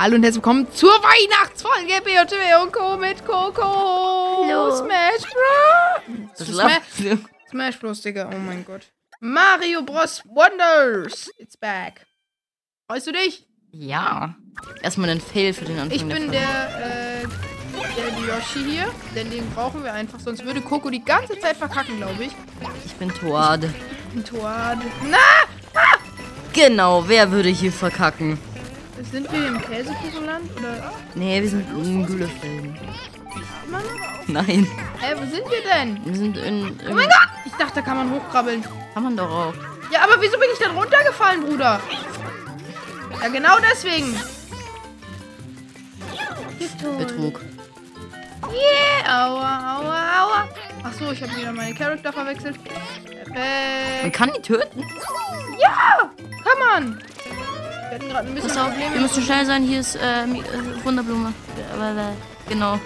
Hallo und herzlich willkommen zur Weihnachtsfolge BOTW und Co. mit Coco. Hallo. Smash Bros. Smash. Smash Bros, Digga. Oh mein Gott. Mario Bros. Wonders. It's back. Freust du dich? Ja. Erstmal einen Fail für den Anfang Ich bin der der, äh, der Yoshi hier. Denn den brauchen wir einfach. Sonst würde Coco die ganze Zeit verkacken, glaube ich. Ich bin Toad. Ein Toad. Na! Genau, wer würde hier verkacken? Sind wir im Käsekuchenland? Oder. Nee, wir sind in Gülefelden. Mann? Nein, Hä, wo sind wir denn? wir sind in... in Oh mein Gott! Ich dachte, da kann man hochkrabbeln. Kann man doch auch. Ja, aber wieso bin ich dann runtergefallen, Bruder? Ja, genau deswegen. Betrug. Yeah, aua, aua, aua. Ach so, ich habe wieder meine Charakter verwechselt. Man Perfekt. kann die töten. Ja, kann man. Wir hatten gerade ein bisschen auf, wir Probleme. müssen schnell sein. Hier ist äh, äh, Wunderblume. Äh, genau,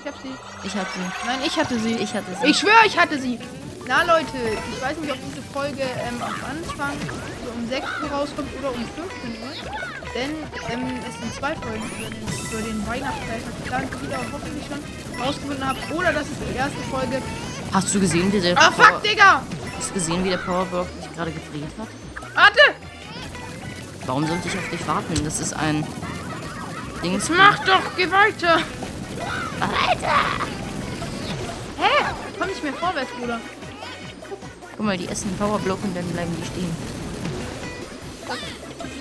Ich hab sie. ich hab sie. Nein, ich hatte sie. Ich hatte sie. Ich schwöre, ich hatte sie. Na Leute, ich weiß nicht, ob diese Folge ähm, am Anfang so um 6 Uhr rauskommt oder um 15 Uhr. Denn ähm, es sind zwei Folgen für den, für den Weihnachtsfeiertag geplant, die ihr auch hoffentlich schon rausgefunden habt. Oder das ist die erste Folge. Hast du gesehen, wie der Ah, Power, fuck, Digga! Hast du gesehen, wie der Powerblock sich gerade gedreht hat? Warte! Warum sollte ich auf dich warten? Das ist ein Dings. Mach doch, geh weiter! Hä? Komm nicht mehr vorwärts, Bruder. Guck mal, die essen einen Powerblock und dann bleiben die stehen.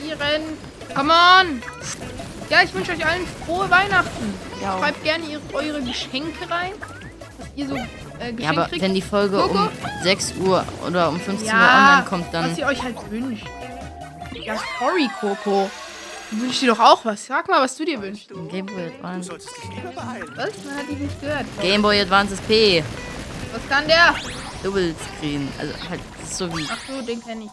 Iren. Come on! Ja, ich wünsche euch allen frohe Weihnachten. Ja. Schreibt gerne ihre, eure Geschenke rein. Was ihr so äh, Geschenke Ja, aber kriegt. wenn die Folge Coco? um 6 Uhr oder um 15 Uhr ja, online kommt, dann. was ihr euch halt wünscht. Ja, sorry, Coco. Du wünschst dir doch auch was. Sag mal, was du dir wünschst. Game Boy Advance. Was? Man hat dich nicht gehört. Game Boy Advance SP. Was kann der? Double Screen. Also halt das ist so wie, Ach so, den kenn ich.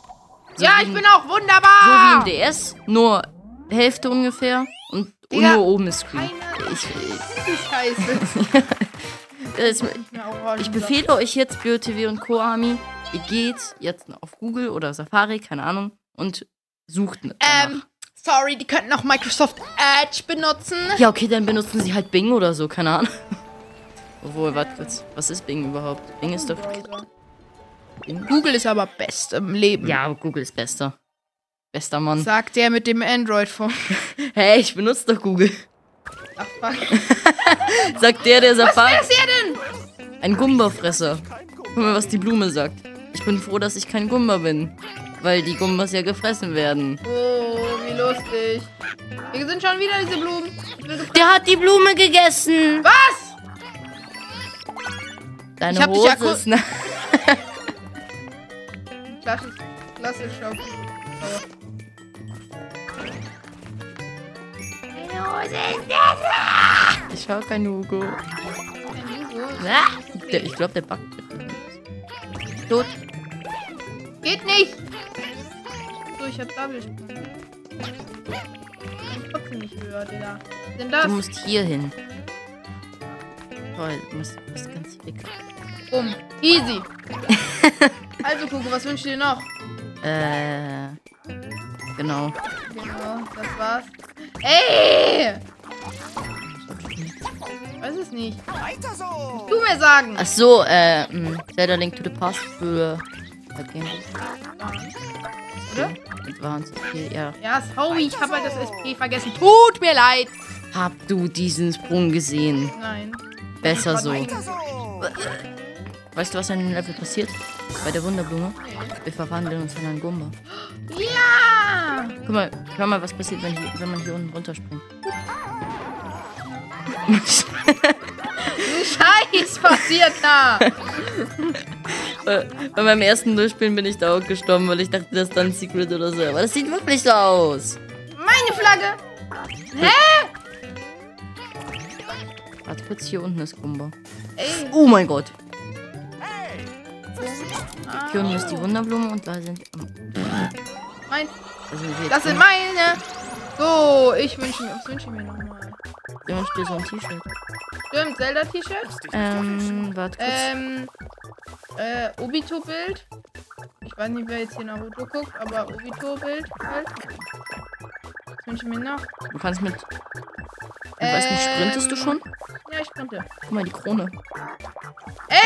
So ja, ich bin auch so wie wunderbar! im DS, nur Hälfte ungefähr und, Ja. nur oben ist Screen. Keine- Ich, ich, orange. ich befehle euch jetzt BOTW und Koami, ihr geht jetzt auf Google oder Safari, keine Ahnung, und sucht danach. Ähm, sorry, die könnten auch Microsoft Edge benutzen. Ja, okay, dann benutzen sie halt Bing oder so, keine Ahnung. Obwohl, warte kurz. Was ist Bing überhaupt? Bing ist doch. Bing? Google ist aber best im Leben. Ja, Google ist bester. Bester Mann. Sagt der mit dem Android-Phone. Hey, ich benutze doch Google. Ach, fuck. Sagt der, der Was Safari. ist er denn? Ein Gumbafresser. Guck mal, was die Blume sagt. Ich bin froh, dass ich kein Gumba bin. Weil die Gumbas ja gefressen werden. Oh, wie lustig. Hier sind schon wieder diese Blumen. Der hat die Blume gegessen. Was? Deine Ich hab dich Hose ja ku- ist na Klassisch. Klassisch. auf- Ich hab kein Hugo. Oh, kein Hugo. Ich glaube, der backt. Tot. Geht nicht. So, ich hab Double. Ich trotzdem nicht höher, Digga. Was denn das? Du musst hier hin. Toll, du musst, du musst ganz weg. Bumm. Easy. also, Kuku, was wünschst du dir noch? Äh. Genau. Genau, das war's. Ey! Weiß es nicht. Weiter so! Du mir sagen. Ach so, äh, mh, Zelda Link to the Past für äh, Game Boy Oder? Advance. Hier, ja. Ja, sorry, ich habe halt das SP vergessen. Tut mir leid. Hab du diesen Sprung gesehen? Nein. Besser so. Weißt du, was in dem Level passiert? Bei der Wunderblume? Wir verwandeln uns in einen Gumba. Ja! Guck mal, hör mal, was passiert, wenn, hier, wenn man hier unten runterspringt. Scheiß passiert da. Äh, Bei meinem ersten Durchspielen bin ich da auch gestorben, weil ich dachte, das ist dann ein Secret oder so. Aber das sieht wirklich so aus. Meine Flagge. Warte kurz, hier unten ist Gumba. Ey. Oh mein Gott. Hier unten ist die Wunderblume und da sind... Mein, Also wir das sind meine. So, ich wünsche mir, was wünsche ich mir nochmal? wünsche dir so ein T-Shirt. Stimmt, Zelda-T-Shirt. Ähm, warte kurz. Ähm, äh, Obito-Bild. Ich weiß nicht, wer jetzt hier Naruto guckt, aber Obito-Bild halt. Was wünsche ich mir noch? Du kannst mit. Ich weiß nicht, sprintest du Ähm, schon? Ja, ich sprinte. Guck mal, die Krone. Äh,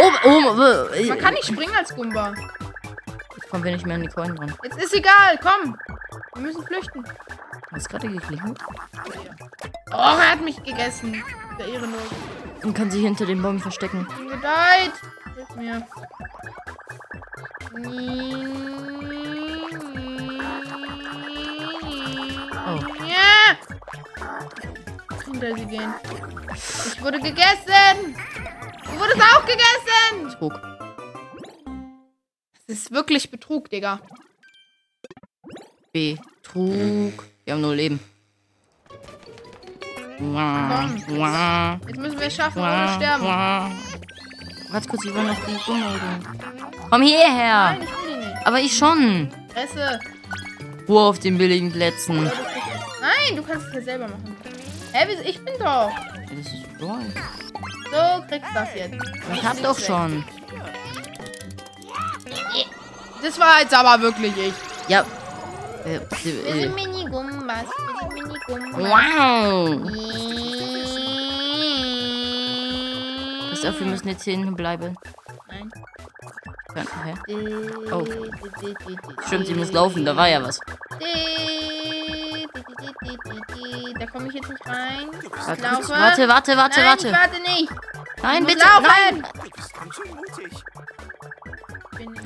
Oh, oh, äh, man kann nicht springen als Gumba. Jetzt kommen wir nicht mehr an die Coin dran. Jetzt ist egal, komm. Wir müssen flüchten. Hast gerade geklingelt? Oh, er hat mich gegessen. Der Ehrenlos. Und kann sich hinter den Bäumen verstecken. Bin gedeiht. Hilf mir. Oh. Ja. Hinter sie gehen. Ich wurde gegessen. Du wurdest auch gegessen. Trug. Das ist wirklich Betrug, Digga. Betrug. Wir haben nur Leben. Wah, Jetzt müssen wir es schaffen, ohne sterben. Warte kurz, ich will noch die Gummel Komm hierher. Nein, ich will die nicht. Aber ich schon. Fresse. Ruhe auf den billigen Plätzen. Nein, du kannst es ja selber machen. Hä, wieso? ich bin doch. Das ist so. So kriegst du das jetzt. Ich hab doch schon. Das war jetzt aber wirklich ich. Ja. Äh, äh. Wir sind Minigumbas. Wow. Pass auf, wir müssen jetzt hier hinten bleiben. Nein. Ja, hä? Oh. Stimmt, sie muss laufen, da war ja was. Da komme ich jetzt nicht rein. Ich Warte, laufe. warte, warte, warte, Nein, warte. Ich warte nicht. Nein, bitte. laufen. Nein.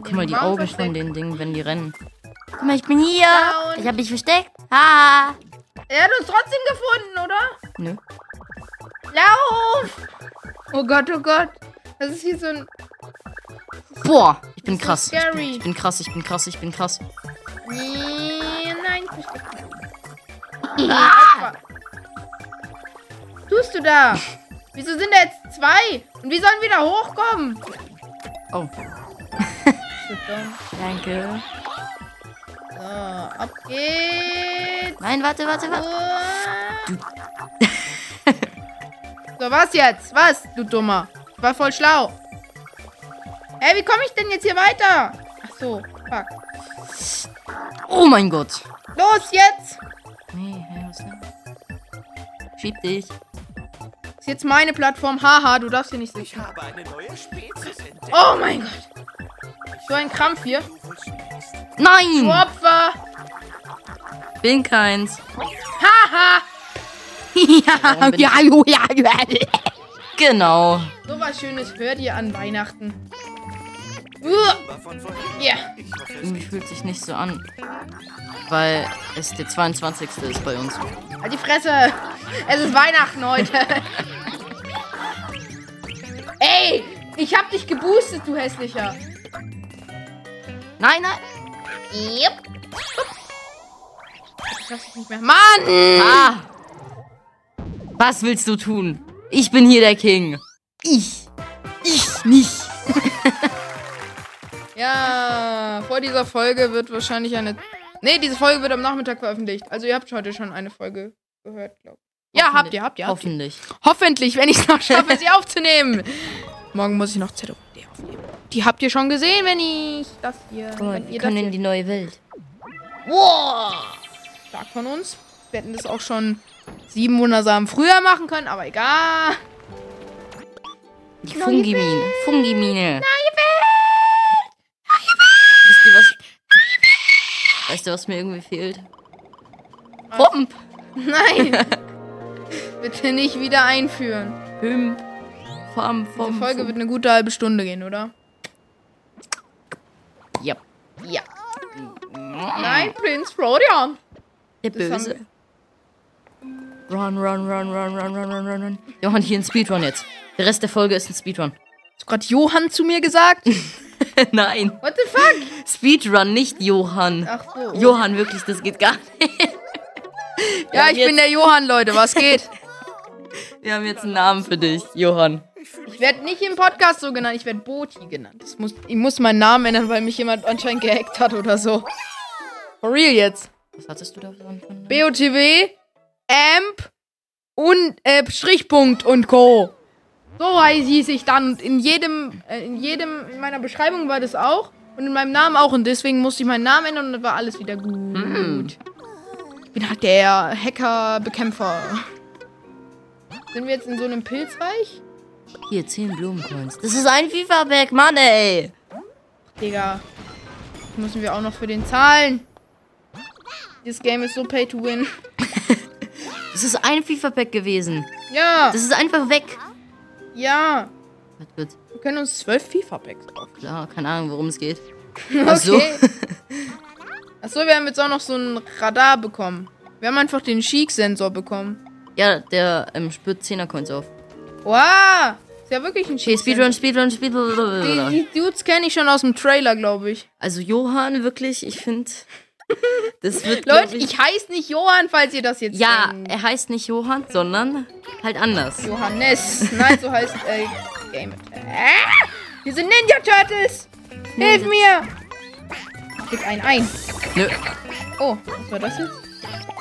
Guck mal, die Baum Augen versteckt. von den Dingen, wenn die rennen. Guck mal, ich bin hier. Down. Ich hab mich versteckt. Ha. Er hat uns trotzdem gefunden, oder? Nö. Lauf! Oh Gott, oh Gott. Das ist hier so ein. Boah, ich bin ist krass. Ich bin, ich bin krass, ich bin krass, ich bin krass. Nee, nein, versteck. Ah! Tust du da? Wieso sind da jetzt zwei? Und wie sollen wir da hochkommen? Oh, So danke. So, ab geht's. Nein, warte, warte, warte. So, was jetzt? Was, du Dummer? Ich war voll schlau. Hä, wie komme ich denn jetzt hier weiter? Ach so, fuck. Oh mein Gott. Los, jetzt! Nee, hä, was denn? Schieb dich. Ist jetzt meine Plattform. Haha, du darfst hier nicht Ich sitzen. habe eine neue Spezies entdeckt. Oh mein Gott. So ein Krampf hier. Verschlägst. Du Nein! Opfer. Bin keins. Haha. ja, ja, ja, ja. Genau. So was Schönes hört ihr an Weihnachten. Ja. Irgendwie fühlt sich nicht so an. Weil es der 22. ist bei uns. Halt die Fresse. Es ist Weihnachten heute. Ey, ich hab dich geboostet, du hässlicher. Nein, nein. Yep. Ich schaff's nicht mehr. Mann! Ah! Was willst du tun? Ich bin hier der King. Ich. Ich nicht. Ja, vor dieser Folge wird wahrscheinlich eine. Nee, diese Folge wird am Nachmittag veröffentlicht. Also ihr habt heute schon eine Folge gehört, glaube ich. Ja, habt ihr, habt ihr, habt ihr. Hoffentlich. Hoffentlich, wenn ich es noch schaffe, sie aufzunehmen. Morgen muss ich noch ZOD aufnehmen. Die habt ihr schon gesehen, wenn ich das hier. Guck mal, wenn wir ihr können in die neue Welt. Wow! Stark von uns. Wir hätten das auch schon sieben wundersam früher machen können, aber egal. Die Fungimine. Fungimine. Neue Welt! Wisst ihr was? Weißt du, was mir irgendwie fehlt? Pump! Nein! Bitte nicht wieder einführen. Pump. Fum, Die fum, Folge fum. wird eine gute halbe Stunde gehen, oder? Ja. Ja. Nein, Prinz Florian. Der Böse. Run, run, run, run, run, run, run, run, run. Machen hier einen Speedrun jetzt. Der Rest der Folge ist ein Speedrun. Hast du gerade Johann zu mir gesagt? Nein. What the fuck? Speedrun, nicht Johann. Ach so. Johann, wirklich, das geht gar nicht. ja, ich bin der Johann, Leute. Was geht? Wir haben jetzt einen Namen für dich, Johann. Ich werde nicht im Podcast so genannt, ich werde Boti genannt. Das muss, ich muss meinen Namen ändern, weil mich jemand anscheinend gehackt hat oder so. For real jetzt. Was hattest du da für einen? BOTW, AMP und äh, Strichpunkt und Co. So heiß hieß ich dann. Und in jedem, äh, in jedem, in meiner Beschreibung war das auch. Und in meinem Namen auch. Und deswegen musste ich meinen Namen ändern und dann war alles wieder gut. Hm. Ich bin halt der Hacker-Bekämpfer. Sind wir jetzt in so einem Pilzreich? Hier, 10 Blumencoins. Das ist ein FIFA-Pack, Mann, ey. Digga. Müssen wir auch noch für den zahlen. Dieses Game ist so pay to win. Das ist ein FIFA-Pack gewesen. Ja, Das ist einfach weg. ja. Was wird? Wir können uns zwölf FIFA-Packs kaufen. Klar, keine Ahnung, worum es geht. Ach so. Okay. Achso, wir haben jetzt auch noch so ein Radar bekommen. Wir haben einfach den Chic-Sensor bekommen. Ja, der ähm, spürt 10er-Coins auf. Wow! Ist ja wirklich ein Okay, Chic-Sensor. Speedrun, Speedrun, Die, Speedrun. die Dudes kenne ich schon aus dem Trailer, glaube ich. Also Johann, wirklich, ich finde, das wird, Leute, ich heiße nicht Johann, falls ihr das jetzt Ja, denkt. er heißt nicht Johann, sondern halt anders. Johannes. Nein, so heißt äh, Game. Ah, wir sind Ninja Turtles. Hilf mir. Gib einen ein. Nö. Oh, was war das jetzt?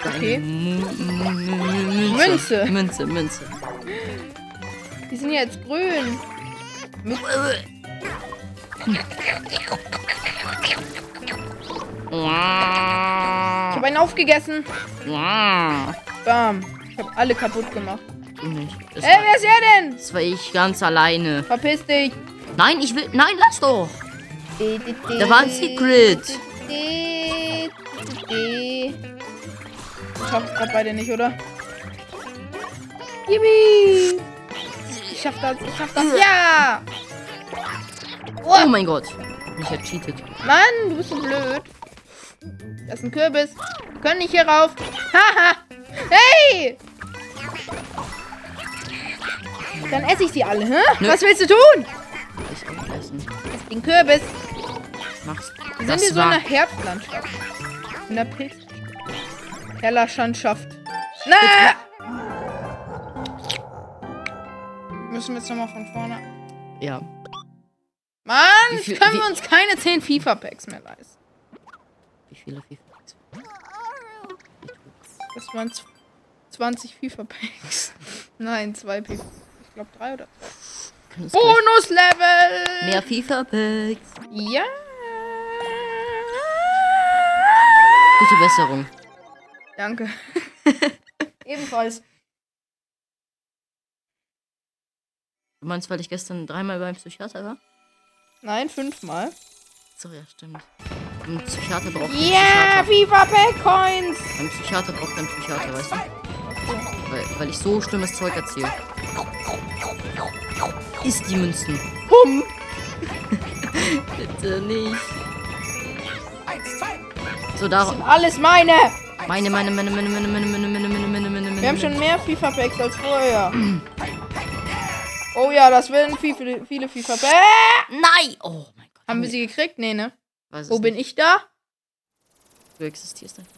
Okay. M- m- m- Münze. Münze, Münze. Die sind jetzt grün. Ich habe einen aufgegessen. Bam. Ich habe alle kaputt gemacht. Das, Ey, wer ist er denn? das war ich ganz alleine. Verpiss dich. Nein, ich will. Nein, lass doch. Da war ein Secret. Ich schaff's grad beide nicht, oder? Yippie! Ich schaff das, ich schaff das. Ja! Oh mein Gott. Ich hab cheatet. Mann, du bist so blöd. Das ist ein Kürbis. Wir können nicht hier rauf. Haha! hey! Dann esse ich sie alle, hä? Nö. Was willst du tun? Ich aufessen. Ess den Kürbis. Mach's. Wir sind hier so in einer Herbstlandschaft. In der Pilz. Hellerschandschaft. Na! Müssen wir jetzt nochmal von vorne. Ja. Mann, viel- können wir uns keine 10 FIFA-Packs mehr leisten. Wie viele FIFA? Das waren z- 20 FIFA-Packs. Nein, zwei FIFA. Ich glaube drei oder Bonus-Level! Mehr FIFA-Packs. Ja! Gute Besserung. Danke. Ebenfalls. Meinst, weil ich gestern dreimal beim Psychiater war? Nein, fünfmal. So, ja, stimmt. Ein Psychiater braucht Ja, Psychiater. FIFA-Pack-Coins! Ein Psychiater braucht einen Psychiater, weißt du? Weil, weil ich so schlimmes Zeug erzähle. Isst die Münzen. Pum! Bitte nicht. Eins, zwei. So, darum. Alles meine! Meine, meine, meine, meine, meine, meine, meine, meine, meine, meine, meine, meine. Wir haben schon mehr FIFA-Packs als vorher. Oh ja, das werden viele, viele FIFA-Packs. Nein! Oh mein Gott. Haben wir sie gekriegt? Nee, ne? Wo bin ich da? Du existierst einfach.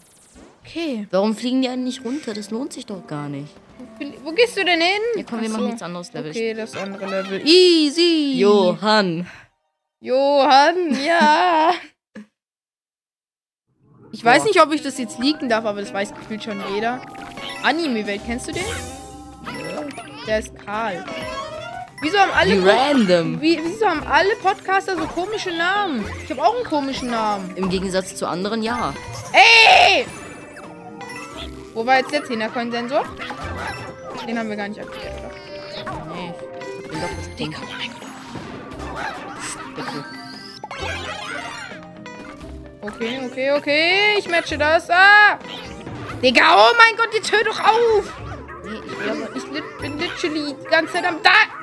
Okay. Warum fliegen die einen nicht runter? Das lohnt sich doch gar nicht. Wo gehst du denn hin? Ja, komm, wir Ach machen jetzt anderes Level. Okay, das andere Level. Easy. Johann. Johann, ja. Ich weiß nicht, ob ich das jetzt leaken darf, aber das weiß gefühlt schon jeder. Anime-Welt, kennst du den? Der ist Karl. Wieso haben alle, Wie random. wie, wieso haben alle Podcaster so komische Namen? Ich habe auch einen komischen Namen. Im Gegensatz zu anderen, ja. Ey! Wo war jetzt der 10er Sensor? Den haben wir gar nicht aktiviert, oder? Nee, ich bin doch das Ding. Bitte. Okay, okay, okay. Ich matche das. Ah! Digga, oh mein Gott, jetzt hör doch auf! Nee, ich aber ich bin literally die ganze Zeit am da.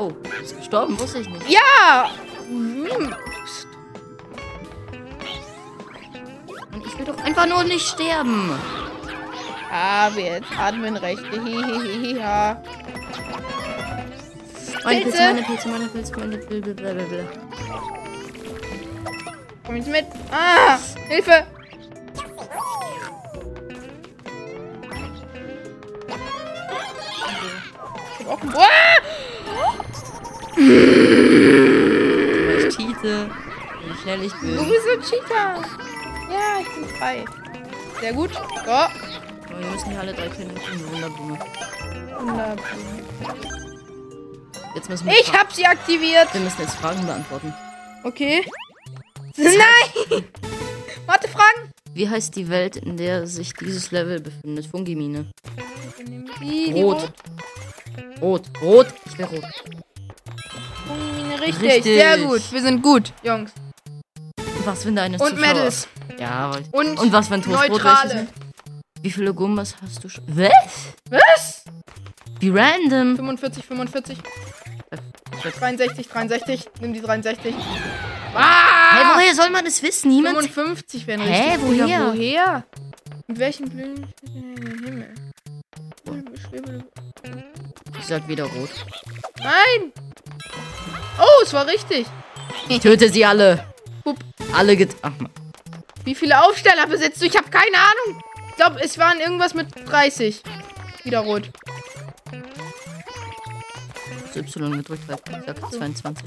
Oh, du bist gestorben, wusste ich nicht. Ja! Hm. Und ich will doch einfach nur nicht sterben. Ah, wir jetzt Admin-Rechte. Hihihiha. Meine Pilze. Pilze, meine Pilze, meine Pilze, meine Pilze, blablabla. Komm jetzt mit. Ah! Hilfe! Ich hab auch einen. Ah! Ich cheate. Wie schnell ich Du bin. bist so ein Cheater. Ja, ich bin frei. Sehr gut. So. Wir müssen hier alle drei killen. Wunderblume. Wunderbar. Jetzt müssen wir, Ich hab sie aktiviert. wir müssen jetzt Fragen beantworten. Okay. Nein! Warte, Fragen. Wie heißt die Welt, in der sich dieses Level befindet? Fungimine. Die, die Rot. Rot. Rot. Ich will rot. Richtig. Richtig. Sehr gut. Wir sind gut, Jungs. Was, wenn deine Und Zuschauer... Medals. Ja, Und, Und was, wenn Toastbrot Neutrale. Wie viele Gumbas hast du schon? Was? Was? Wie random. 45, 45. Hä, 63, 63. Nimm die 63. Hey, Ah! woher soll man das wissen? Niemand. 55 wären Hä, richtig. woher? Ja, woher? Mit welchen Blüten in den Himmel? Ich sag wieder rot. Nein! Oh, es war richtig. Ich töte sie alle. Hup. Alle get. Ach man. Wie viele Aufsteller besitzt du? Ich habe keine Ahnung. Ich glaube, es waren irgendwas mit 30. Wieder rot. Das Y gedrückt, weil ich sag 22.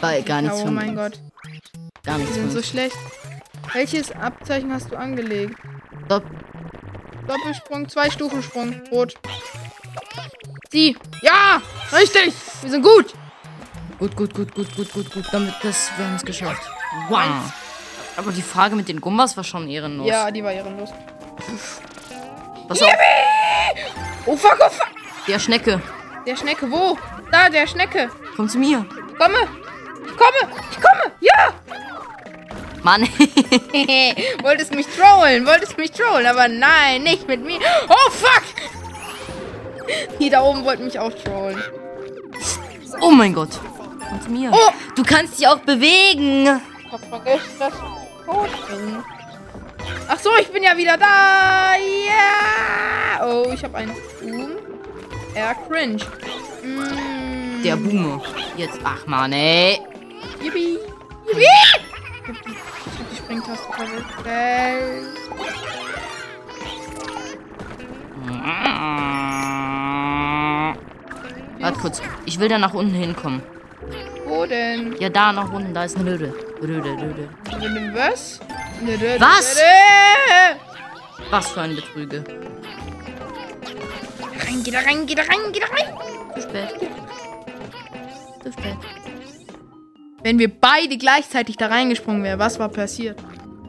War gar nichts oh von mein Gott. Gar Die nichts sind von so schlecht. Welches Abzeichen hast du angelegt? Stopp. Doppelsprung, zwei Stufensprung. Rot. Sie. Ja! Richtig! Wir sind gut! Gut, gut, gut, gut, gut, gut, gut. Damit das, wir haben es geschafft. Wow. Aber die Frage mit den Gumbas war schon ehrenlos. Ja, die war ehrenlos. Pass auf, Oh fuck, oh fuck! der Schnecke. Der Schnecke, wo? Da, der Schnecke. Komm zu mir. Komme! Ich komme! Ich komme! Ja! Mann. Wolltest mich trollen, wolltest mich trollen, aber nein, nicht mit mir. Oh fuck! Die da oben wollten mich auch trollen. Oh mein Gott. Zu mir. Oh! Du kannst dich auch bewegen. Ich hab vergessen, dass ich tot bin. Ach so, ich bin ja wieder da. Ja! Oh, ich habe einen Boom. Er cringe. Mm. Der Boomer. Jetzt. Ach man, ey. Yippie. Yippie! Ich hab die, ich hab die Springtaste verwechselt. Warte kurz. Ich will da nach unten hinkommen. Wo denn? Ja, da nach unten. Da ist eine Röde. Röde, Röde. Was? Was? Was für ein Betrüge. Rein, geh da rein, geh da rein, geh da rein. Zu spät. Zu spät. Wenn wir beide gleichzeitig da reingesprungen wären, was war passiert?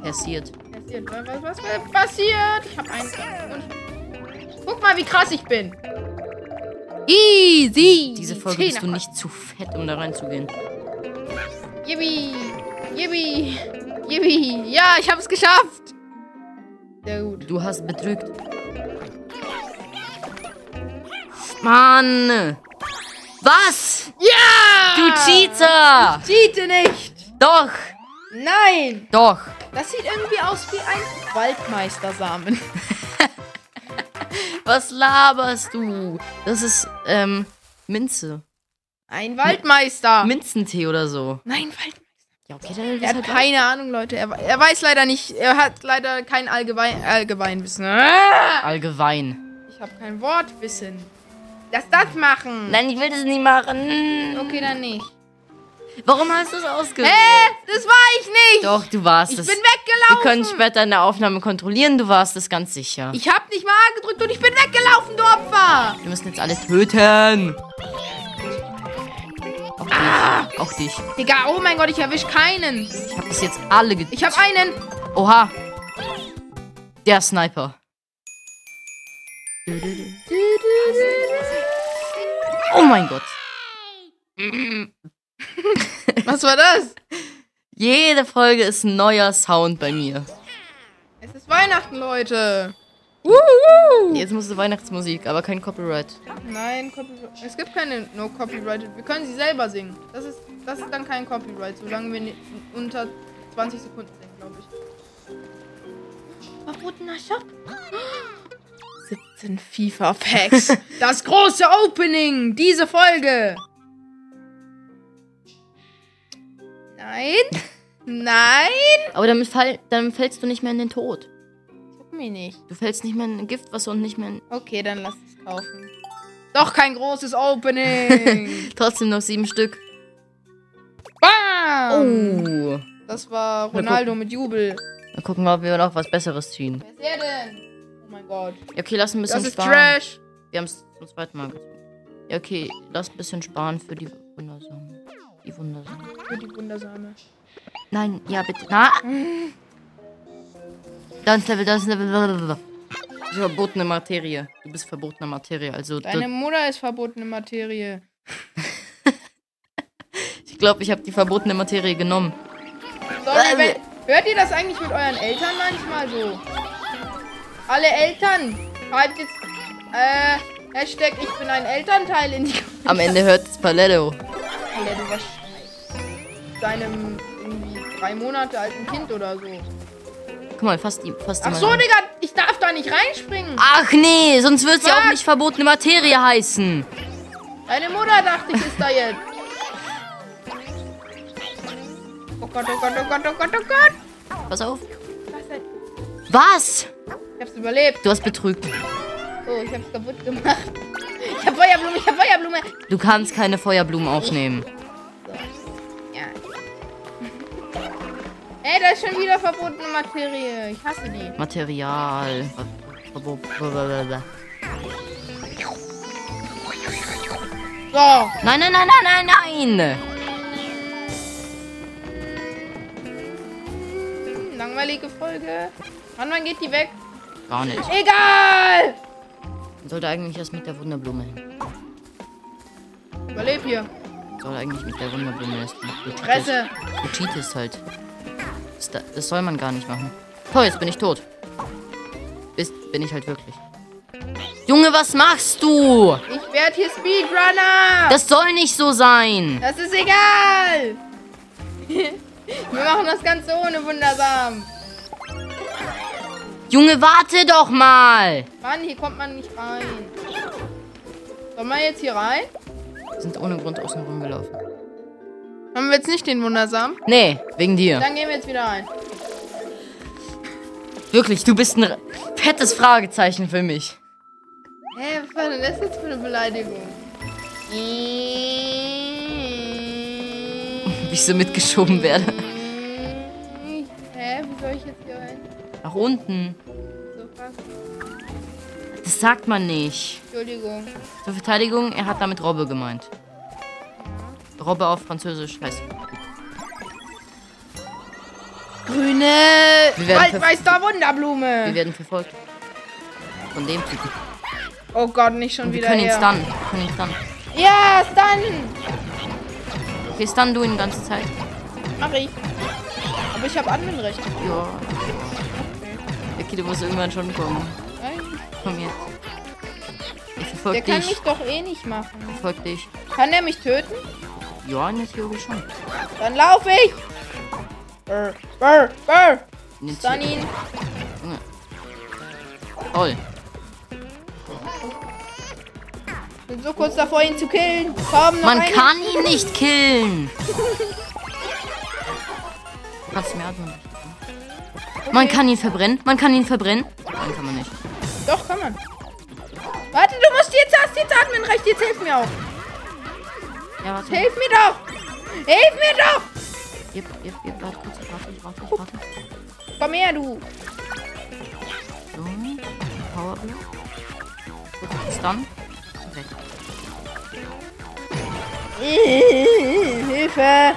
Passiert. Passiert, was, was, was war passiert? Ich hab einen. Guck mal, wie krass ich bin. Easy. Diese Folge bist du nicht zu fett, um da reinzugehen. Yippie. Yippie. Yippie. Ja, ich hab's geschafft. Sehr gut. Du hast betrügt. Mann! Was? Ja! Du Cheater! Cheate nicht. Doch! Nein. Doch! Das sieht irgendwie aus wie ein Waldmeistersamen. Was laberst du? Das ist, ähm, Minze. Ein Waldmeister. Minzentee oder so. Nein, Waldmeister. Ja, okay, dann Er hat halt keine Ahnung, Leute. Er, er weiß leider nicht. Er hat leider kein Allgemein, Allgemeinwissen. Ah! allgemein. Ich habe kein Wortwissen. Lass das machen. Nein, ich will das nicht machen. Okay, dann nicht. Warum hast du es ausgewählt? Hä? Das war ich nicht. Doch, du warst ich es. bin Wir weggelaufen. können später in der Aufnahme kontrollieren, du warst es ganz sicher. Ich hab nicht mal A gedrückt und ich bin weggelaufen, du Opfer. Wir müssen jetzt alle töten. Auch dich. Auch dich. Digga, oh mein Gott, ich erwisch keinen. Ich habe bis jetzt alle getötet. Ich hab einen. Oha. Der Sniper. Oh mein Gott. Was war das? Jede Folge ist ein neuer Sound bei mir. Es ist Weihnachten, Leute. Jetzt musst du Weihnachtsmusik, aber kein Copyright. Nein, Copyright. Es gibt keine No Copyright. Wir können sie selber singen. Das ist, das ist dann kein Copyright, solange wir unter 20 Sekunden singen, glaube ich. Verbotener Shop. 17 FIFA Packs. Das große Opening. Diese Folge. Nein. Nein. Aber damit, fall, dann fällst du nicht mehr in den Tod. Guck mich nicht. Du fällst nicht mehr in Giftwasser und nicht mehr in... Okay, dann lass es kaufen. Doch kein großes Opening. Trotzdem noch sieben Stück. Bam. Oh. Das war Ronaldo mit Jubel. Dann gucken wir, ob wir noch was Besseres ziehen. Wer ist er denn? Oh mein Gott. Ja, okay, lass ein bisschen Das ist sparen. Trash. Wir haben es zum zweiten Mal gezogen. Ja, okay, lass ein bisschen sparen für die Wundersamen. Die Wundersame. Für die Wundersame. Nein, ja, bitte. Na! Das Level, das Level. Verbotene Materie. Du bist verbotene Materie. Also, Deine Mutter ist verbotene Materie. ich glaube, ich habe die verbotene Materie genommen. Wir, wenn, hört ihr das eigentlich mit euren Eltern manchmal so? Alle Eltern, schreibt jetzt, äh, Hashtag ich bin ein Elternteil in die Am Ende hört es Paletto. Du warst deinem irgendwie drei Monate alten Kind oder so. Guck mal, fast die, fast die Ach so, Digga, ich darf da nicht reinspringen. Ach nee, sonst wird sie auch Was? nicht verbotene Materie heißen. Deine Mutter dachte ich, ist da jetzt. Oh Gott, oh Gott, oh Gott, oh Gott, oh Gott. Pass auf. Was? Ich hab's überlebt. Du hast betrügt. Oh, ich hab's kaputt gemacht. Ich hab Feuerblume, ich hab Feuerblume. Du kannst keine Feuerblumen aufnehmen. Ey, da ist schon wieder verbotene Materie. Ich hasse die. Material. So. Nein, nein, nein, nein, nein, nein. Hm, Langweilige Folge. Wann, wann geht die weg? Gar nicht. Egal. Man sollte eigentlich erst mit der Wunderblume hin. Überleb hier. Soll eigentlich mit der Wunderblume erst. Du Fresse. Du cheatest halt. Das, da- das soll man gar nicht machen. Toll, jetzt bin ich tot. Bist, bin ich halt wirklich. Junge, was machst du? Ich werde hier Speedrunner. Das soll nicht so sein. Das ist egal. Wir machen das Ganze ohne wundersam. Junge, warte doch mal. Mann, hier kommt man nicht rein. Sollen wir jetzt hier rein? Wir sind ohne Grund außen rum gelaufen. Haben wir jetzt nicht den wundersam? Nee, wegen dir. Dann gehen wir jetzt wieder rein. Wirklich, du bist ein fettes Fragezeichen für mich. Hä, was war denn das jetzt für eine Beleidigung? Wie ich so mitgeschoben werde. Hä, wie soll ich jetzt hier rein? Nach unten. So fast. Das sagt man nicht. Entschuldigung. Zur Verteidigung, er hat damit Robbe gemeint. Robbe auf Französisch heißt. Grüne Waldmeister Wunderblume. Wir werden verfolgt. Von dem Typen. Oh Gott, nicht schon Und wir wieder können ihn stunnen. Wir können ihn stunnen. Ja, stun. Okay, stun du ihn die ganze Zeit. Mach ich. Aber ich habe Anwendrecht. Ja. Okay, du musst irgendwann schon kommen. Nein, Komm jetzt. Ich Der verfolge kann dich. mich doch eh nicht machen. Ich verfolge dich. Kann der mich töten? Ja, in der Theorie schon. Dann laufe ich. Brr, brr, brr. Stun ihn. Toll. Bin so kurz davor, ihn zu killen. Komm, noch Man ein- kann ihn nicht killen. Kannst du mir atmen? Man kann ihn verbrennen. Man kann ihn verbrennen. Nein, kann man nicht. Doch, kann man. Warte, du musst jetzt hast jetzt Adminrecht. Jetzt hilf mir auch. Ja, warte. Hilf mir doch. Hilf mir doch. Jep, jep, jep. Warte kurz. Ich warte, ich warte, ich warte. Komm her, du. So. Powerblock. Kurz Stun. Weg. Hilfe.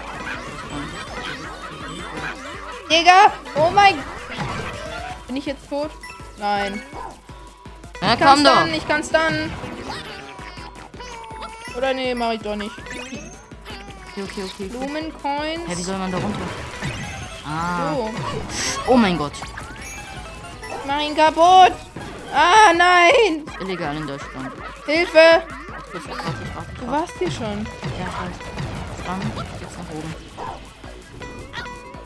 Digga. Oh mein. Bin ich jetzt tot? Nein. Na, Ich komm doch. stunnen, ich kann stunnen. Oder nee, mach ich doch nicht. Okay, okay, okay. Blumencoins. Hä, wie soll man da runter? Ah. So. Oh mein Gott. Mach ihn kaputt. Ah, nein. Illegal in Deutschland. Hilfe. Warte, warte. Du warst hier schon. Ja, weiß. Stun. Jetzt nach oben.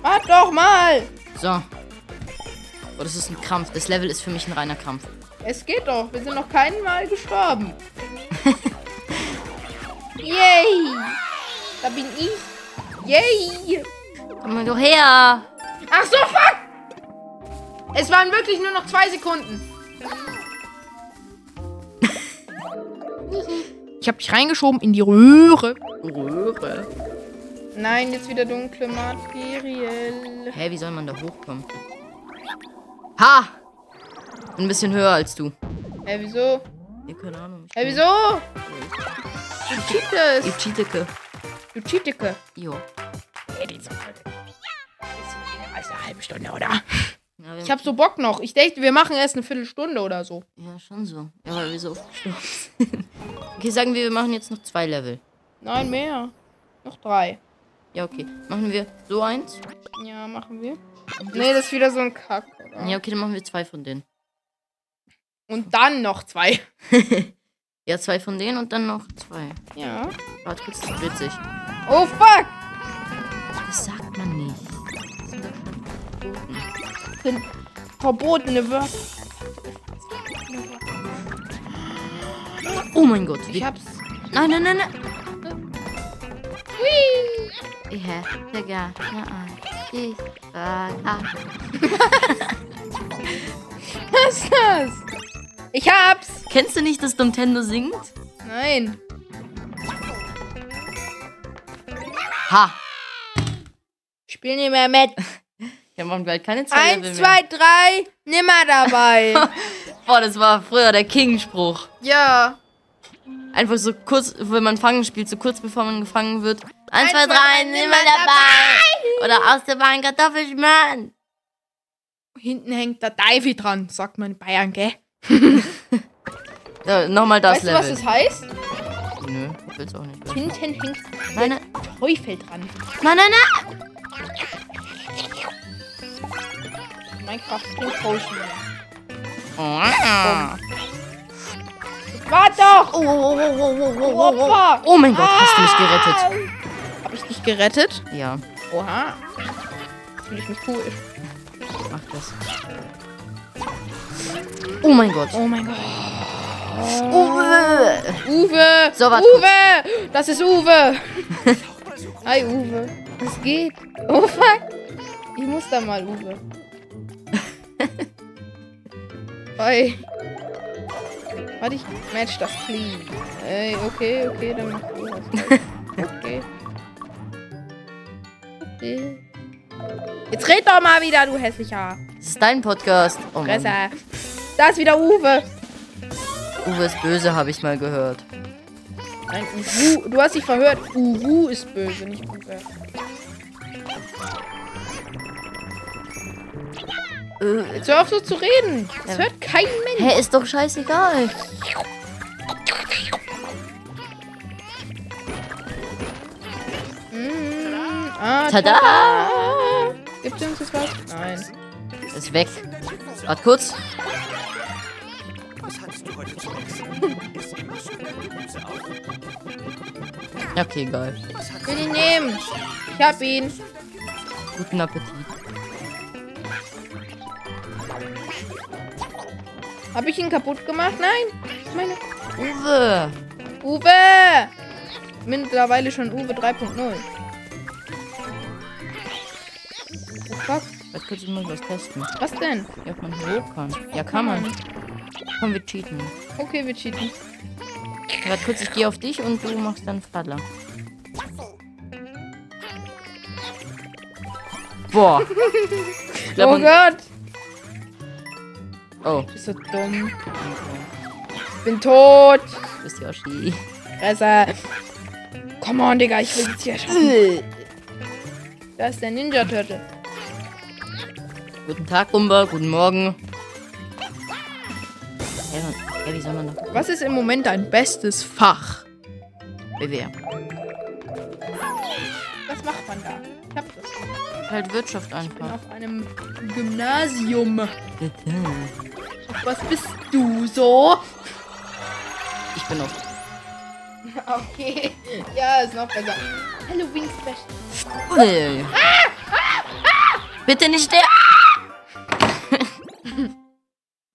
Warte doch mal. So. Oh, das ist ein Krampf. Das Level ist für mich ein reiner Krampf. Es geht doch. Wir sind noch kein Mal gestorben. Yay. Da bin ich. Yay. Komm mal doch her. Ach so, fuck. Es waren wirklich nur noch zwei Sekunden. Ich habe dich reingeschoben in die Röhre. Röhre. Nein, jetzt wieder dunkle Material. Hä, wie soll man da hochkommen? Ha! Ein bisschen höher als du. Hä, wieso? Ja, keine Ahnung. Ich Hä, wieso? Du cheatest. Ich cheateke. Du Cheatike. Jo. Ja, diese Folge. Bisschen länger als eine halbe Stunde, oder? Ja, Ich hab so Bock noch. Ich denke, wir machen erst eine Viertelstunde oder so. ja, schon so. Ja, weil wir so oft gestorben sind. okay, sagen wir, wir machen jetzt noch zwei Level. Nein, mehr. Noch drei. Ja, okay. Machen wir so eins? Ja, machen wir. Nee, das ist wieder so ein Kack. Oder? Ja, okay, dann machen wir zwei von denen. Und dann noch zwei. Ja, zwei von denen und dann noch zwei. Ja. Warte kurz, das dreht sich. Oh, fuck! Das sagt man nicht. Sind verbotene Wörter. Oh mein Gott. Ich hab's. Nein, nein, nein, nein. Hui! Ich hätte gerne ein. Ich war da. Was ist das? Ich hab's! Kennst du nicht, dass Nintendo singt? Nein. Ha! Spiel nicht mehr mit. Ja, machen wir halt keine zwei Eins, Level zwei, drei, nimmer dabei. mehr. Boah, das war früher der King-Spruch. ja. Einfach so kurz, wenn man Fangen spielt, so kurz bevor man gefangen wird. Eins, zwei, drei, drei, nimm nimmer mal dabei. Oder aus der Bahn Kartoffelschmarrn. Hinten hängt der Davy dran, sagt man in Bayern, gell? Ja, nochmal das weißt du, Level. was das heißt? Nö, ich will's auch nicht. Hinten hängt Nein, Teufel dran. nein, nein, nein. Minecraft Pro Potion. Oh, Warte doch! oh, oh, oh, oh, oh, oh, oh. Oh mein Gott, hast du mich gerettet? Hab ich dich gerettet? Ja, Oha. Fühle ich mich cool. mach das. Oh mein Gott. Oh mein Gott. Uwe. Uwe! So, warte Uwe! Das ist Uwe! Hi, Uwe. Was geht? Oh, fuck. Ich muss da mal, Uwe. Hi. Warte, ich match das clean. Ey, okay, okay, dann mach du das. Okay. Okay. Jetzt red doch mal wieder, du hässlicher Das ist dein Podcast. Oh. Fresse. Da ist wieder Uwe. Uwe ist böse, habe ich mal gehört. Nein, Uwu. Du hast dich verhört. Uwu ist böse, nicht Uwe. Äh, Jetzt hör auf so zu reden. Das Ja. hört kein Mensch. hä, ist doch scheißegal. Mm, ah, Tada! Gibt es uns jetzt was? Nein. Ist weg. Warte kurz. Okay, geil. Ich will ihn nehmen. Ich hab ihn. Guten Appetit. Hab ich ihn kaputt gemacht? Nein. Meine Uwe. Uwe. Mittlerweile schon Uwe 3.0. Oh fuck. Warte kurz, ich muss was testen. Was denn? Wie ob man hoch kann. Ja, kann man. Komm, wir cheaten. Okay, wir cheaten. Warte kurz, ich gehe auf dich und du machst dann Fadler. Boah. Glaub, Oh Gott. Oh, Du bist so dumm. Ich bin tot. du bist Yoshi. Fresse. Come on, Digga, ich will jetzt hier schaffen. Da ist der Ninja Turtle. Guten Tag, Rumba. Guten Morgen. Hä, wie soll man noch? Was ist im Moment dein bestes Fach? BWR. Was macht man da? Ich hab das. Halt Wirtschaft Ich bin einfach. auf einem Gymnasium. Was bist du so? Ich bin auf. Okay. Ja, ist noch besser. Halloween Special. Ui. Bitte nicht der.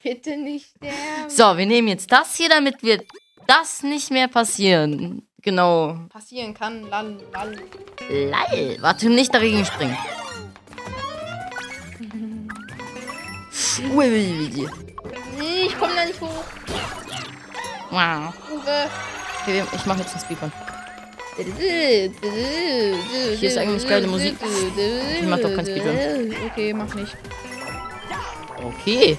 Bitte nicht sterben. So, wir nehmen jetzt das hier, damit wir das nicht mehr passieren. Genau. Passieren kann. Lall, lall. Lall. Warte, nicht dagegen springen. Ui, ui, ui. Ich komme da nicht hoch. Wow. Uwe. Okay, ich mache jetzt einen Speedrun. Hier ist eigentlich geile Musik. Ich mach doch kein Speedrun. Okay, mach nicht. Okay.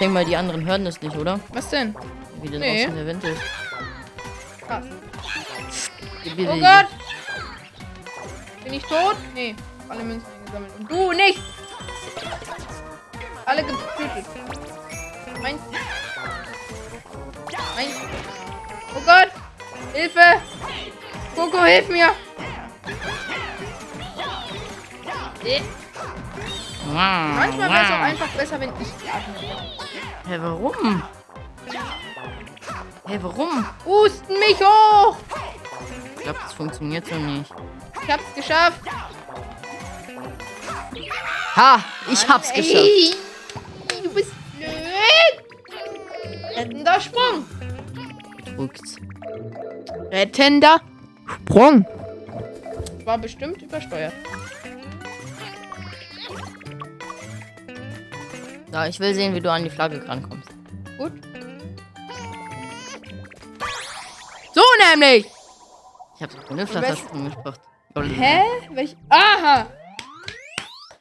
Ich denke mal, die anderen hören das nicht, oder? Was denn? Wie denn Nee. außen der Wind ist. Krass. Oh Gott! Bin ich tot? Nee. Alle Münzen eingesammelt. Und du nicht! Alle getötet. Meins. Meins. Oh Gott! Hilfe! Coco, hilf mir! Manchmal wäre es auch einfach besser, wenn ich die Atmung Hä, warum? Hä, warum? Husten mich hoch! Ich glaube, das funktioniert so nicht. Ich hab's geschafft. Ha, ich hab's geschafft. Ey, du bist blöd. Rettender Sprung. Gedrückt. Rettender Sprung. War bestimmt übersteuert. So, ich will sehen, wie du an die Flagge rankommst. Gut. So nämlich. Ich habe ohne Flattersprung gebracht. Hä? Welch? Aha.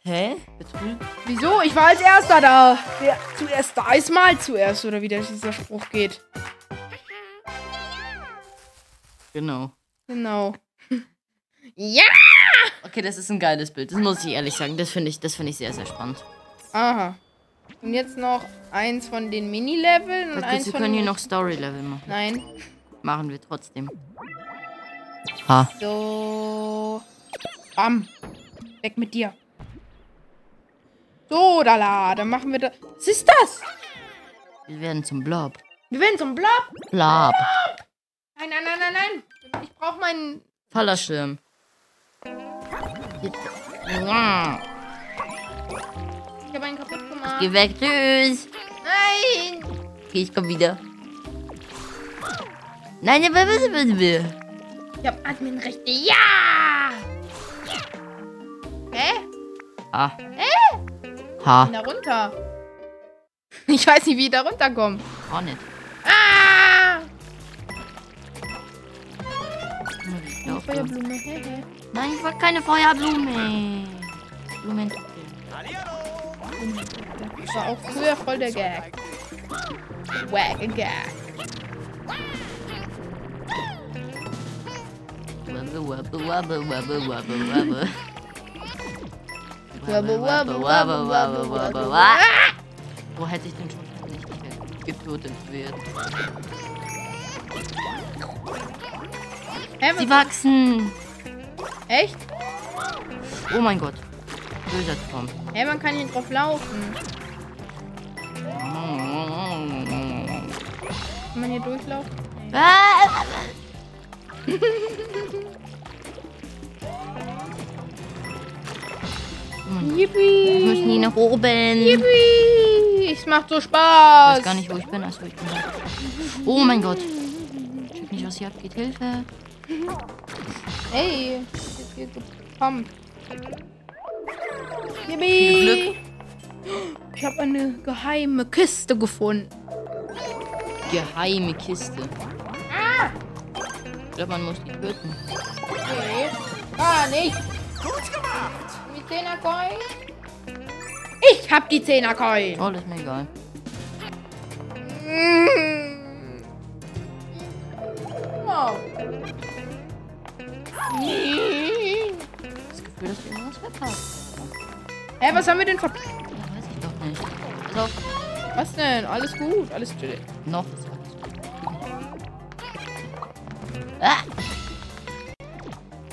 Hä? Betrug? Wieso? Ich war als erster da. Wer zuerst da ist, mal zuerst. Oder wie der- dieser Spruch geht. Genau. Genau. ja! Okay, das ist ein geiles Bild. Das muss ich ehrlich sagen. Das finde ich, das finde ich sehr, sehr spannend. Aha. Und jetzt noch eins von den Mini-Leveln und Sag eins wir von können hier noch Story-Level machen. Nein. Machen wir trotzdem. Ha. So. Bam. Weg mit dir. So, da Dann machen wir das. Was ist das? Wir werden zum Blob. Wir werden zum Blob. Blob. Nein, nein, nein, nein, nein. Ich brauche meinen. Fallerschirm. Ja. Ich habe einen kaputt gemacht. Geh weg. Tschüss. Nein. Okay, ich komm wieder. Nein, aber was will Ich habe Adminrechte. Ja. Hä? Ha. Ha. Bin da runter. Ich weiß nicht, wie ich da runterkomme. Auch nicht. Ah! Feuerblume. Hä, hä. Nein, ich wollte keine Feuerblume. Blumen. Das war auch früher voll der Gag. Wag a Gag. Wabbe, wabbe, wabbe, wabbe. Wabbe, wabbe, wabbe, wabbe, wabbe, wabbe, wabbe. wabbe. Wo hätte ich denn schon nicht getötet werden? Sie wachsen. Echt? Oh mein Gott. Böser Traum. Hä, man kann hier drauf laufen. Kann man hier durchlaufen? Ah, Wir müssen Yippie! nie nach oben. Yippie! Es macht so Ich Spaß! weiß gar nicht, wo ich bin. Achso, ich bin da. Oh mein Gott. Check nicht, was hier abgeht. Hilfe. Ey, jetzt hier gepumpt. Viel Yippie! Ich habe eine geheime Kiste gefunden. Geheime Kiste. Ich glaube, man muss die töten. Nee, gar nicht. Gut gemacht! Die 10er Coin? Ich hab die 10er Coin. Oh, das ist mir egal. Mm. Wow. Das Gefühl, dass wir irgendwas verpasst. Hä, was haben wir denn ver... Weiß ich doch nicht. Auf. Was denn? Alles gut, alles chill. Noch ist alles gut. Ah!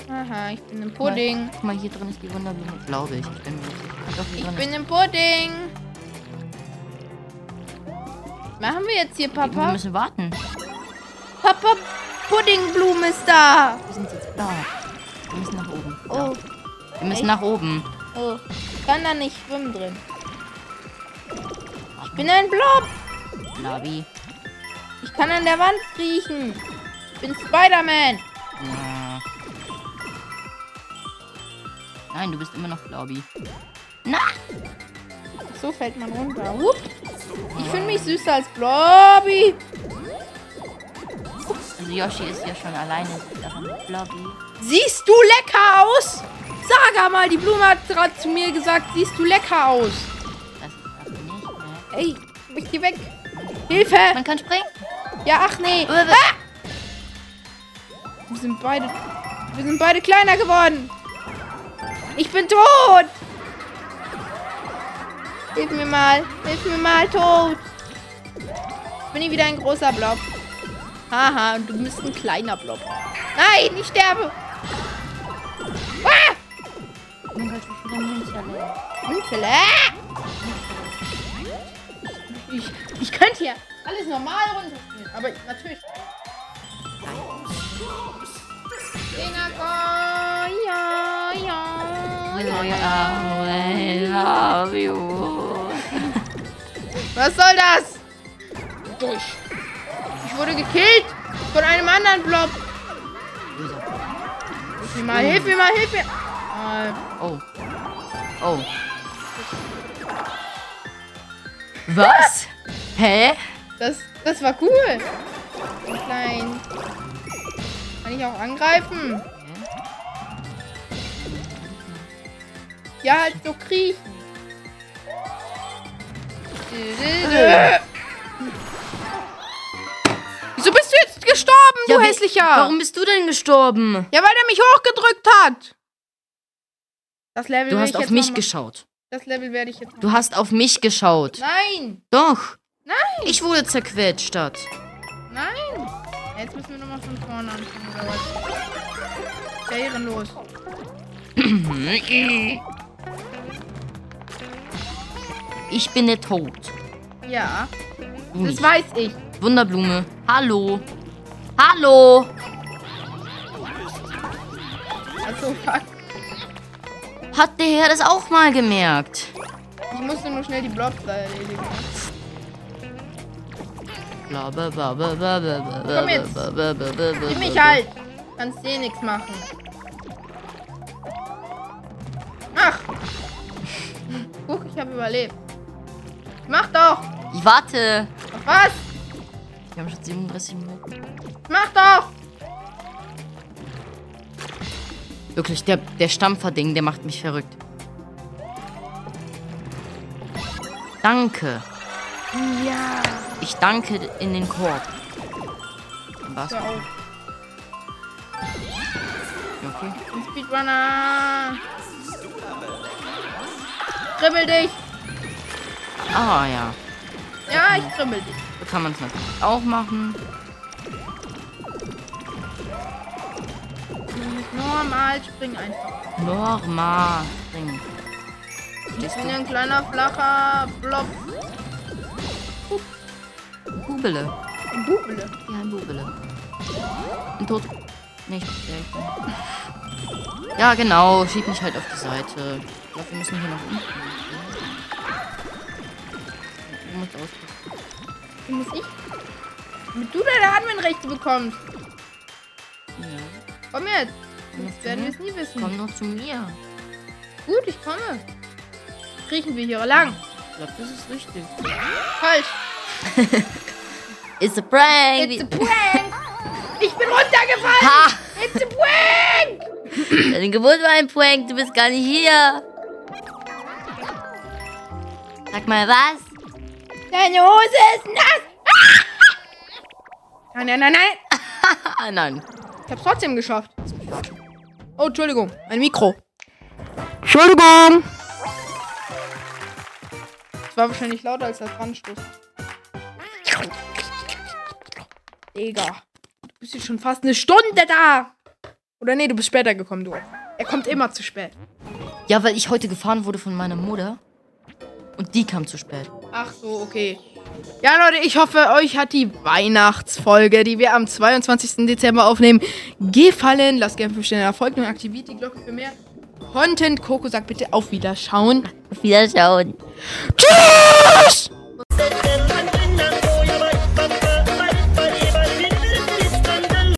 Aha, ich bin im Pudding. Guck mal, hier drin ist die Wunderblume, glaube ich. Ich bin. Doch, Ich bin im Pudding. Was machen wir jetzt hier, ist. Wir Papa? müssen warten. Papa, Puddingblume ist da. Wir sind jetzt da. Wir müssen nach oben. Oh, Wir müssen echt? nach oben. oh. Ich kann da nicht schwimmen drin. Ich bin ein Blob. Labi. Ich kann an der Wand kriechen. Ich bin Spider-Man. Ja. Nein, du bist immer noch Labi. So fällt man runter. Hup. Ich finde mich süßer als Blobby. Also Yoshi ist ja schon alleine. Labi. Siehst du lecker aus? Sag mal, die Blume hat gerade zu mir gesagt, siehst du lecker aus. Mehr. Ey, ich geh weg. Hilfe. Man kann springen. Ja, ach nee. Äh, Wir sind beide. Wir sind beide kleiner geworden. Ich bin tot! Hilf mir mal. Hilf mir mal, tot. Bin ich wieder ein großer Blob. Haha, und du bist ein kleiner Blob. Nein, ich sterbe. Münzele. Ah! Ich, ich könnte hier alles normal runterspielen, aber natürlich. Fingerkorn, ja, ja, ja. I love you. Was soll das? Durch. Ich wurde gekillt von einem anderen Blob. Hilf mir mal, hilf mir mal, hilf mir. Äh, Oh. Oh. Was? Hä? Das, das war cool. Klein. Kann ich auch angreifen? Ja, halt so kriechen. Wieso bist du jetzt gestorben, du Ja, wie- hässlicher? Warum bist du denn gestorben? Ja, weil er mich hochgedrückt hat. Das Level Du hast auf mich geschaut. Das Level werde ich jetzt noch Du hast auf mich geschaut. Nein! Doch. Nein! Ich wurde zerquetscht statt. Nein! Jetzt müssen wir nochmal von vorne anfangen, oder was? Ja, ehrenlos. Ich bin der Tod. Ja, Du das nicht. weiß ich. Wunderblume. Hallo. Hallo. Also, fuck. Hat der Herr das auch mal gemerkt? Ich musste nur schnell die da erledigen. Komm jetzt. Nimm mich halt! Kannst dir nichts machen. Ach! Guck, ich habe überlebt. Mach doch! Ich warte. Auf was? Wir haben schon 37 Minuten. Mach doch! Wirklich, der, der Stampfer-Ding, der macht mich verrückt. Danke. Ja. Ich danke in den Korb. Was? Auf. Okay. Ein Speedrunner. Kribbel dich. Ah ja. Ja, ich kribbel dich. So kann man es natürlich auch machen. Normal, spring einfach. Normal. Springen. Ich bin ein kleiner, flacher Blob. Bubele. Ein Bubele. Ja, ein Bubele. Ein Tod. Nicht. Ja, genau. Schieb mich halt auf die Seite. Ich glaube, wir müssen hier nach unten. Du musst aus. Wie muss ich? Damit du deine Adminrechte bekommst. Ja. Komm jetzt. Jetzt doch werden wir zu es nie wissen. mir. Komm doch zu mir. Gut, ich komme. Kriechen wir hier lang. Ich glaube, das ist richtig. Falsch. It's a prank. It's a prank. Ich bin runtergefallen. ha! It's a prank. Deine Geburt war ein Prank. Du bist gar nicht hier. Sag mal was. Deine Hose ist nass. Ah! Nein, nein, nein, nein. Nein. Ich hab's trotzdem geschafft. Oh, Entschuldigung. Mein Mikro. Entschuldigung. Das war wahrscheinlich lauter als das Brandstoß. Digga. Du bist jetzt schon fast eine Stunde da. Oder nee, du bist später gekommen, du. Er kommt immer zu spät. Ja, weil ich heute gefahren wurde von meiner Mutter. Und die kam zu spät. Ach so, okay. Ja, Leute, ich hoffe, euch hat die Weihnachtsfolge, die wir am 22. Dezember aufnehmen, gefallen. Lasst gerne 5 Sterne Erfolg und aktiviert die Glocke für mehr Content. Coco sagt bitte auf Wiederschauen. Auf Wiederschauen. Tschüss!